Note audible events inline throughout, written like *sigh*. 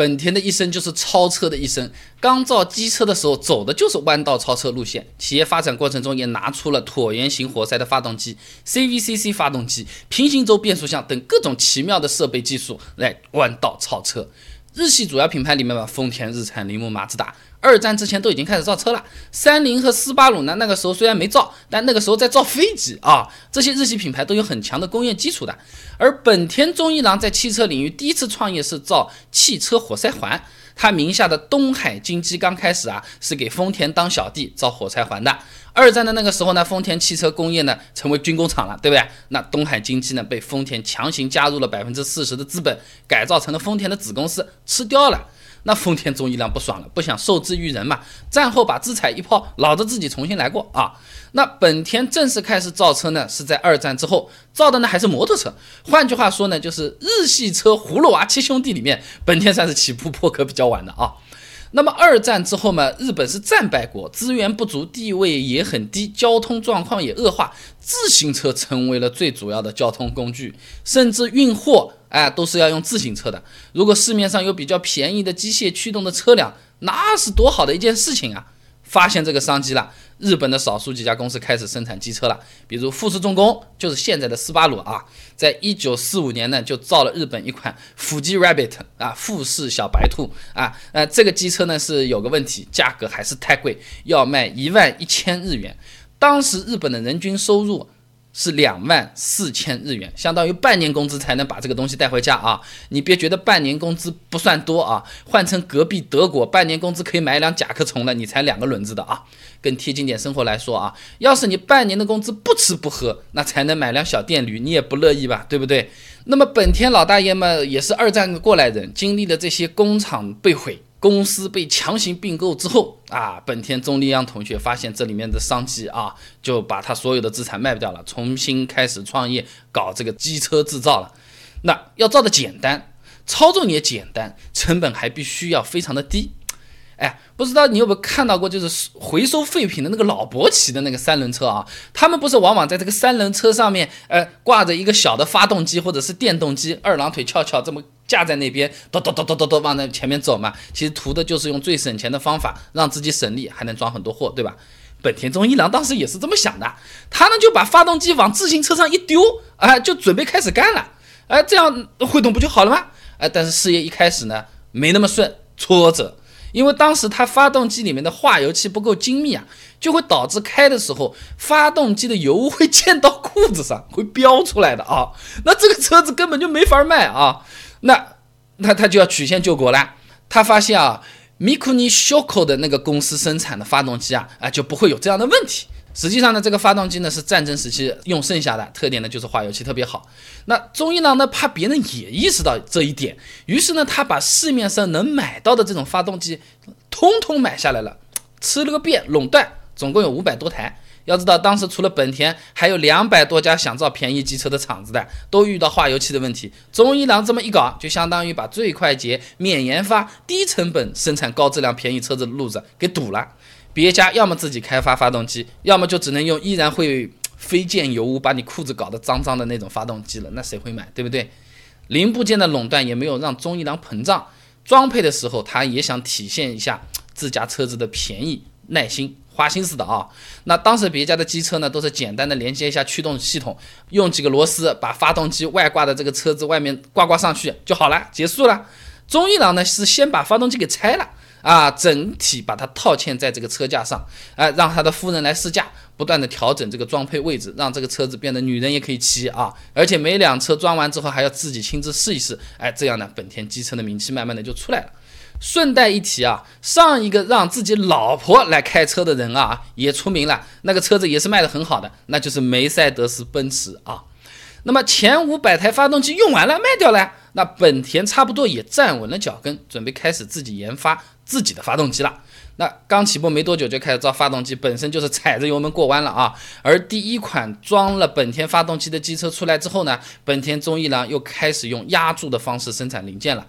本田的一生就是超车的一生。刚造机车的时候走的就是弯道超车路线，企业发展过程中也拿出了椭圆形活塞的发动机、CVCC 发动机、平行轴变速箱等各种奇妙的设备技术来弯道超车。日系主要品牌里面吧，丰田、日产、铃木、马自达。二战之前都已经开始造车了，三菱和斯巴鲁呢，那个时候虽然没造，但那个时候在造飞机啊。这些日系品牌都有很强的工业基础的。而本田宗一郎在汽车领域第一次创业是造汽车活塞环，他名下的东海金基刚开始啊是给丰田当小弟造活塞环的。二战的那个时候呢，丰田汽车工业呢成为军工厂了，对不对？那东海金基呢被丰田强行加入了百分之四十的资本，改造成了丰田的子公司，吃掉了。那丰田中一郎不爽了，不想受制于人嘛。战后把资产一抛，老子自己重新来过啊。那本田正式开始造车呢，是在二战之后造的呢，还是摩托车？换句话说呢，就是日系车葫芦娃七兄弟里面，本田算是起步破壳比较晚的啊。那么二战之后嘛，日本是战败国，资源不足，地位也很低，交通状况也恶化，自行车成为了最主要的交通工具，甚至运货，哎，都是要用自行车的。如果市面上有比较便宜的机械驱动的车辆，那是多好的一件事情啊！发现这个商机了。日本的少数几家公司开始生产机车了，比如富士重工，就是现在的斯巴鲁啊，在一九四五年呢就造了日本一款富士 Rabbit 啊，富士小白兔啊，呃，这个机车呢是有个问题，价格还是太贵，要卖一万一千日元，当时日本的人均收入。是两万四千日元，相当于半年工资才能把这个东西带回家啊！你别觉得半年工资不算多啊，换成隔壁德国，半年工资可以买一辆甲壳虫了，你才两个轮子的啊！更贴近点生活来说啊，要是你半年的工资不吃不喝，那才能买辆小电驴，你也不乐意吧？对不对？那么本田老大爷们也是二战过来人，经历了这些工厂被毁。公司被强行并购之后啊，本田中利央同学发现这里面的商机啊，就把他所有的资产卖掉了，重新开始创业，搞这个机车制造了。那要造的简单，操纵也简单，成本还必须要非常的低。哎，不知道你有没有看到过，就是回收废品的那个老伯骑的那个三轮车啊？他们不是往往在这个三轮车上面，呃，挂着一个小的发动机或者是电动机，二郎腿翘翘这么架在那边，咚咚咚咚咚咚往那前面走嘛？其实图的就是用最省钱的方法，让自己省力，还能装很多货，对吧？本田中一郎当时也是这么想的，他呢就把发动机往自行车上一丢，啊，就准备开始干了，哎，这样会动不就好了吗？哎，但是事业一开始呢，没那么顺，挫折。因为当时它发动机里面的化油器不够精密啊，就会导致开的时候发动机的油污会溅到裤子上，会飙出来的啊。那这个车子根本就没法卖啊。那那他就要曲线救国了。他发现啊，Mikuni Shoko 的那个公司生产的发动机啊啊就不会有这样的问题。实际上呢，这个发动机呢是战争时期用剩下的，特点呢就是化油器特别好。那中一郎呢怕别人也意识到这一点，于是呢他把市面上能买到的这种发动机通通买下来了，吃了个遍，垄断，总共有五百多台。要知道当时除了本田，还有两百多家想造便宜机车的厂子的，都遇到化油器的问题。中一郎这么一搞，就相当于把最快捷、免研发、低成本生产高质量便宜车子的路子给堵了。别家要么自己开发发动机，要么就只能用依然会飞溅油污，把你裤子搞得脏脏的那种发动机了。那谁会买，对不对？零部件的垄断也没有让中一郎膨胀，装配的时候他也想体现一下自家车子的便宜、耐心、花心思的啊。那当时别家的机车呢，都是简单的连接一下驱动系统，用几个螺丝把发动机外挂的这个车子外面挂挂上去就好了，结束了。中一郎呢是先把发动机给拆了。啊，整体把它套嵌在这个车架上，哎，让他的夫人来试驾，不断的调整这个装配位置，让这个车子变得女人也可以骑啊！而且每辆车装完之后还要自己亲自试一试，哎，这样呢，本田机车的名气慢慢的就出来了。顺带一提啊，上一个让自己老婆来开车的人啊，也出名了，那个车子也是卖的很好的，那就是梅赛德斯奔驰啊。那么前五百台发动机用完了，卖掉了，那本田差不多也站稳了脚跟，准备开始自己研发。自己的发动机了，那刚起步没多久就开始造发动机，本身就是踩着油门过弯了啊。而第一款装了本田发动机的机车出来之后呢，本田中一郎又开始用压铸的方式生产零件了。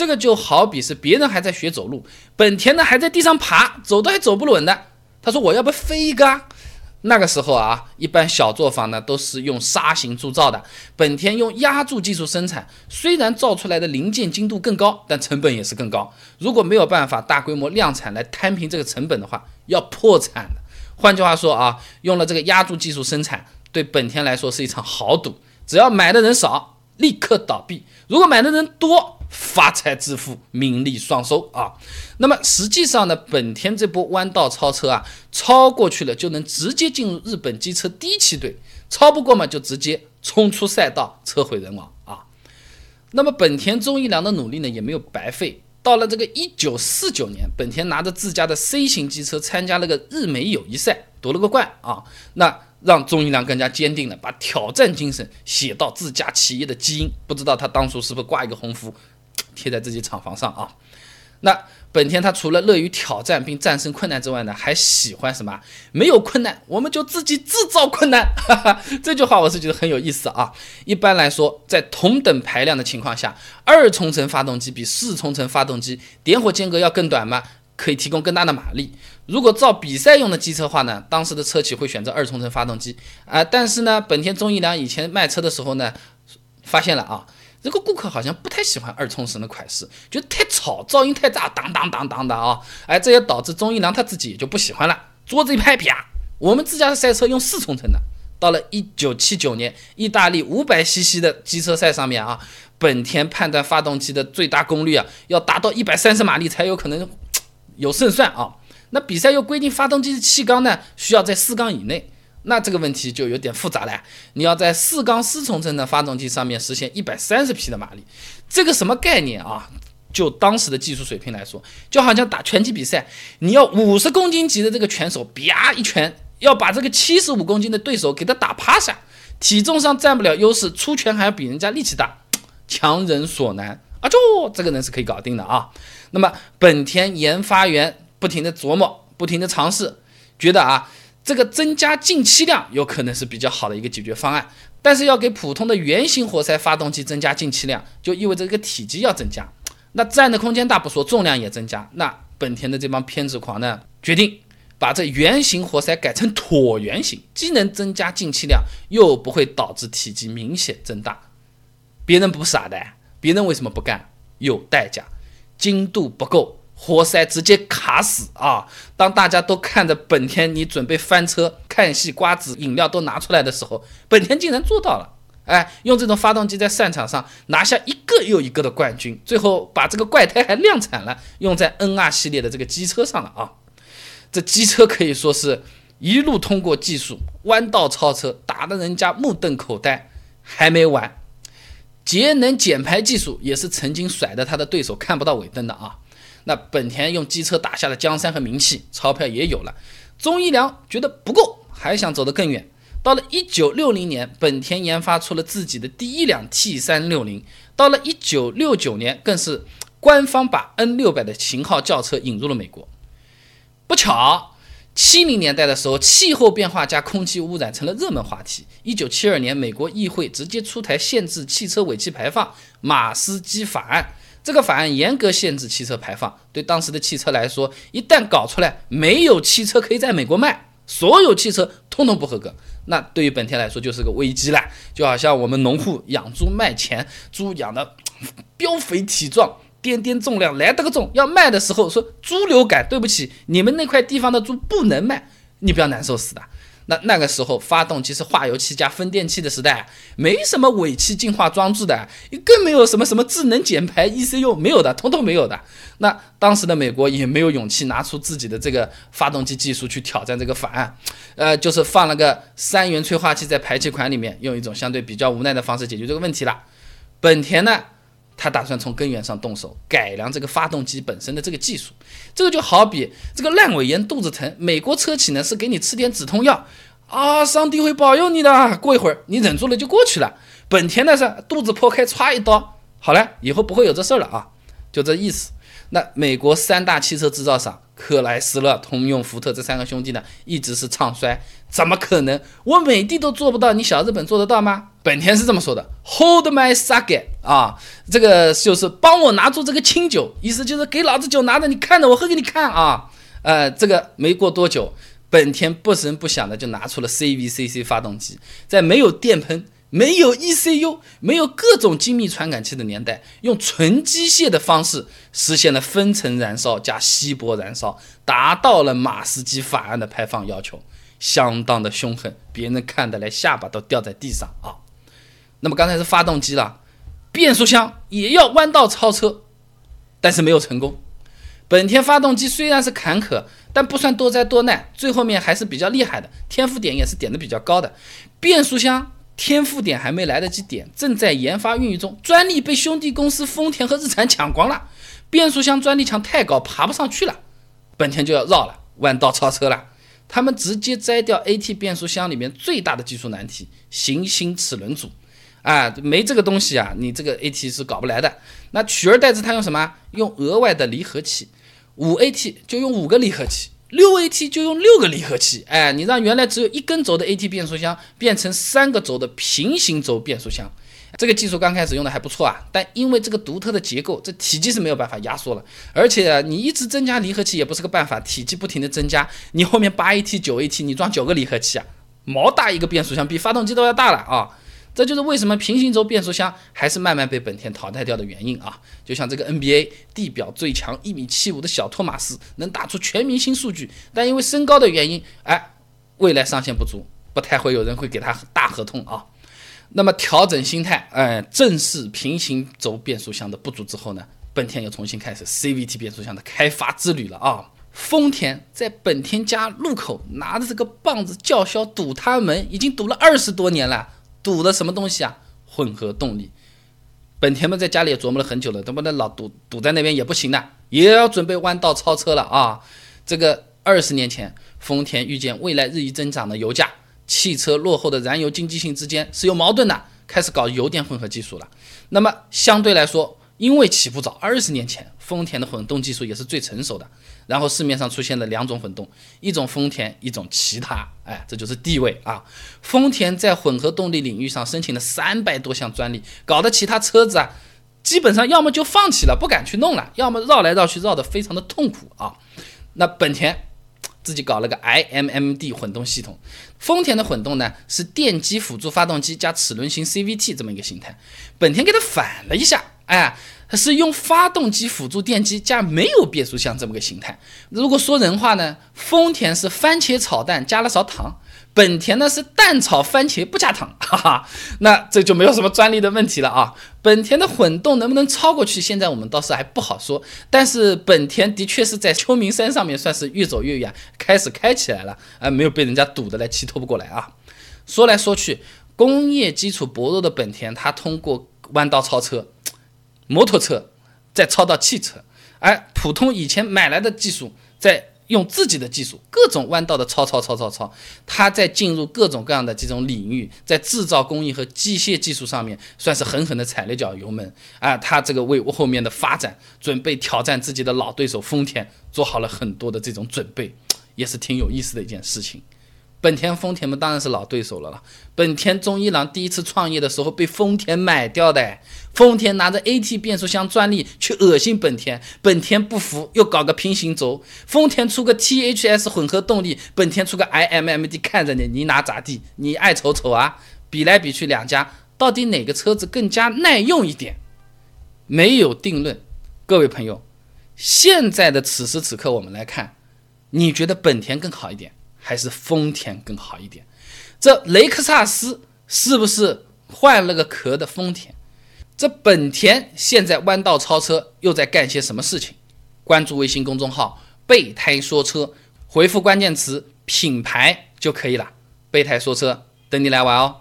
这个就好比是别人还在学走路，本田呢还在地上爬，走都还走不稳的。他说我要不飞一个，啊那个时候啊，一般小作坊呢都是用砂型铸造的，本田用压铸技术生产，虽然造出来的零件精度更高，但成本也是更高。如果没有办法大规模量产来摊平这个成本的话，要破产的。换句话说啊，用了这个压铸技术生产，对本田来说是一场豪赌，只要买的人少，立刻倒闭；如果买的人多，发财致富，名利双收啊！那么实际上呢，本田这波弯道超车啊，超过去了就能直接进入日本机车第一梯队，超不过嘛就直接冲出赛道，车毁人亡啊！那么本田中一良的努力呢也没有白费，到了这个一九四九年，本田拿着自家的 C 型机车参加了个日美友谊赛，夺了个冠啊！那让钟一良更加坚定了把挑战精神写到自家企业的基因，不知道他当初是不是挂一个横幅？贴在自己厂房上啊，那本田它除了乐于挑战并战胜困难之外呢，还喜欢什么？没有困难，我们就自己制造困难。哈哈，这句话我是觉得很有意思啊。一般来说，在同等排量的情况下，二冲程发动机比四冲程发动机点火间隔要更短吗？可以提供更大的马力。如果造比赛用的机车话呢，当时的车企会选择二冲程发动机啊。但是呢，本田中一良以前卖车的时候呢，发现了啊。这个顾客好像不太喜欢二冲程的款式，觉得太吵，噪音太大，当当当当的啊！哎，这也导致钟一良他自己也就不喜欢了。桌子一拍，啪！我们自家的赛车用四冲程的。到了一九七九年，意大利五百 CC 的机车赛上面啊，本田判断发动机的最大功率啊，要达到一百三十马力才有可能有胜算啊。那比赛又规定发动机的气缸呢，需要在四缸以内。那这个问题就有点复杂了，你要在四缸四冲程的发动机上面实现一百三十匹的马力，这个什么概念啊？就当时的技术水平来说，就好像打拳击比赛，你要五十公斤级的这个拳手，啪一拳要把这个七十五公斤的对手给他打趴下，体重上占不了优势，出拳还要比人家力气大，强人所难啊！就这个人是可以搞定的啊。那么本田研发员不停的琢磨，不停的尝试，觉得啊。这个增加进气量有可能是比较好的一个解决方案，但是要给普通的圆形活塞发动机增加进气量，就意味着这个体积要增加。那占的空间大不说，重量也增加。那本田的这帮偏执狂呢，决定把这圆形活塞改成椭圆形，既能增加进气量，又不会导致体积明显增大。别人不傻的，别人为什么不干？有代价，精度不够。活塞直接卡死啊！当大家都看着本田，你准备翻车、看戏、瓜子、饮料都拿出来的时候，本田竟然做到了！哎，用这种发动机在赛场上拿下一个又一个的冠军，最后把这个怪胎还量产了，用在 NR 系列的这个机车上了啊！这机车可以说是一路通过技术弯道超车，打得人家目瞪口呆。还没完，节能减排技术也是曾经甩得他的对手看不到尾灯的啊！那本田用机车打下了江山和名气，钞票也有了。中一良觉得不够，还想走得更远。到了一九六零年，本田研发出了自己的第一辆 T 三六零。到了一九六九年，更是官方把 N 六百的型号轿车引入了美国。不巧，七零年代的时候，气候变化加空气污染成了热门话题。一九七二年，美国议会直接出台限制汽车尾气排放“马斯基法案”。这个法案严格限制汽车排放，对当时的汽车来说，一旦搞出来，没有汽车可以在美国卖，所有汽车通通不合格。那对于本田来说就是个危机了，就好像我们农户养猪卖钱，猪养的膘 *tsk* 肥体壮，掂掂重量来得个重，要卖的时候说猪流感，对不起，你们那块地方的猪不能卖，你不要难受死的。那那个时候，发动机是化油器加分电器的时代，没什么尾气净化装置的，更没有什么什么智能减排 ECU，没有的，通通没有的。那当时的美国也没有勇气拿出自己的这个发动机技术去挑战这个法案，呃，就是放了个三元催化器在排气管里面，用一种相对比较无奈的方式解决这个问题了。本田呢？他打算从根源上动手改良这个发动机本身的这个技术，这个就好比这个烂尾炎、肚子疼，美国车企呢是给你吃点止痛药啊，上帝会保佑你的，过一会儿你忍住了就过去了。本田呢是肚子破开，歘一刀，好了，以后不会有这事儿了啊，就这意思。那美国三大汽车制造商克莱斯勒、通用、福特这三个兄弟呢，一直是唱衰，怎么可能？我美的都做不到，你小日本做得到吗？本田是这么说的：Hold my sake 啊，这个就是帮我拿住这个清酒，意思就是给老子酒拿着，你看着我喝给你看啊。呃，这个没过多久，本田不声不响的就拿出了 CVCC 发动机，在没有电喷、没有 ECU、没有各种精密传感器的年代，用纯机械的方式实现了分层燃烧加稀薄燃烧，达到了马斯基法案的排放要求，相当的凶狠，别人看得来下巴都掉在地上啊。那么刚才是发动机了，变速箱也要弯道超车，但是没有成功。本田发动机虽然是坎坷，但不算多灾多难，最后面还是比较厉害的，天赋点也是点的比较高的。变速箱天赋点还没来得及点，正在研发孕育中，专利被兄弟公司丰田和日产抢光了，变速箱专利墙太高，爬不上去了，本田就要绕了，弯道超车了。他们直接摘掉 AT 变速箱里面最大的技术难题——行星齿轮组。啊，没这个东西啊，你这个 AT 是搞不来的。那取而代之，它用什么？用额外的离合器。五 AT 就用五个离合器，六 AT 就用六个离合器。哎，你让原来只有一根轴的 AT 变速箱变成三个轴的平行轴变速箱，这个技术刚开始用的还不错啊。但因为这个独特的结构，这体积是没有办法压缩了。而且你一直增加离合器也不是个办法，体积不停的增加，你后面八 AT 九 AT 你装九个离合器啊，毛大一个变速箱比发动机都要大了啊。这就是为什么平行轴变速箱还是慢慢被本田淘汰掉的原因啊！就像这个 NBA 地表最强一米七五的小托马斯能打出全明星数据，但因为身高的原因，哎，未来上限不足，不太会有人会给他大合同啊。那么调整心态，哎，正视平行轴变速箱的不足之后呢，本田又重新开始 CVT 变速箱的开发之旅了啊！丰田在本田家路口拿着这个棒子叫嚣堵他门，已经堵了二十多年了。堵的什么东西啊？混合动力，本田们在家里也琢磨了很久了，能不能老堵堵在那边也不行的，也要准备弯道超车了啊！这个二十年前，丰田预见未来日益增长的油价、汽车落后的燃油经济性之间是有矛盾的，开始搞油电混合技术了。那么相对来说，因为起步早，二十年前丰田的混动技术也是最成熟的。然后市面上出现了两种混动，一种丰田，一种其他。哎，这就是地位啊！丰田在混合动力领域上申请了三百多项专利，搞得其他车子啊，基本上要么就放弃了，不敢去弄了，要么绕来绕去绕得非常的痛苦啊。那本田自己搞了个 iMMD 混动系统，丰田的混动呢是电机辅助发动机加齿轮型 CVT 这么一个形态，本田给它反了一下。哎，是用发动机辅助电机加没有变速箱这么个形态。如果说人话呢，丰田是番茄炒蛋加了勺糖，本田呢是蛋炒番茄不加糖，哈哈，那这就没有什么专利的问题了啊。本田的混动能不能超过去，现在我们倒是还不好说。但是本田的确是在秋名山上面算是越走越远，开始开起来了，啊，没有被人家堵得来气透不过来啊。说来说去，工业基础薄弱的本田，它通过弯道超车。摩托车再超到汽车，而普通以前买来的技术，在用自己的技术，各种弯道的超超超超超，它在进入各种各样的这种领域，在制造工艺和机械技术上面，算是狠狠的踩了一脚油门啊！它这个为后面的发展准备挑战自己的老对手丰田做好了很多的这种准备，也是挺有意思的一件事情。本田、丰田们当然是老对手了了。本田中一郎第一次创业的时候被丰田买掉的，丰田拿着 AT 变速箱专利去恶心本田，本田不服又搞个平行轴，丰田出个 THS 混合动力，本田出个 iMMD，看着你，你拿咋地？你爱瞅瞅啊？比来比去，两家到底哪个车子更加耐用一点？没有定论。各位朋友，现在的此时此刻我们来看，你觉得本田更好一点？还是丰田更好一点？这雷克萨斯是不是换了个壳的丰田？这本田现在弯道超车又在干些什么事情？关注微信公众号“备胎说车”，回复关键词“品牌”就可以了。备胎说车，等你来玩哦。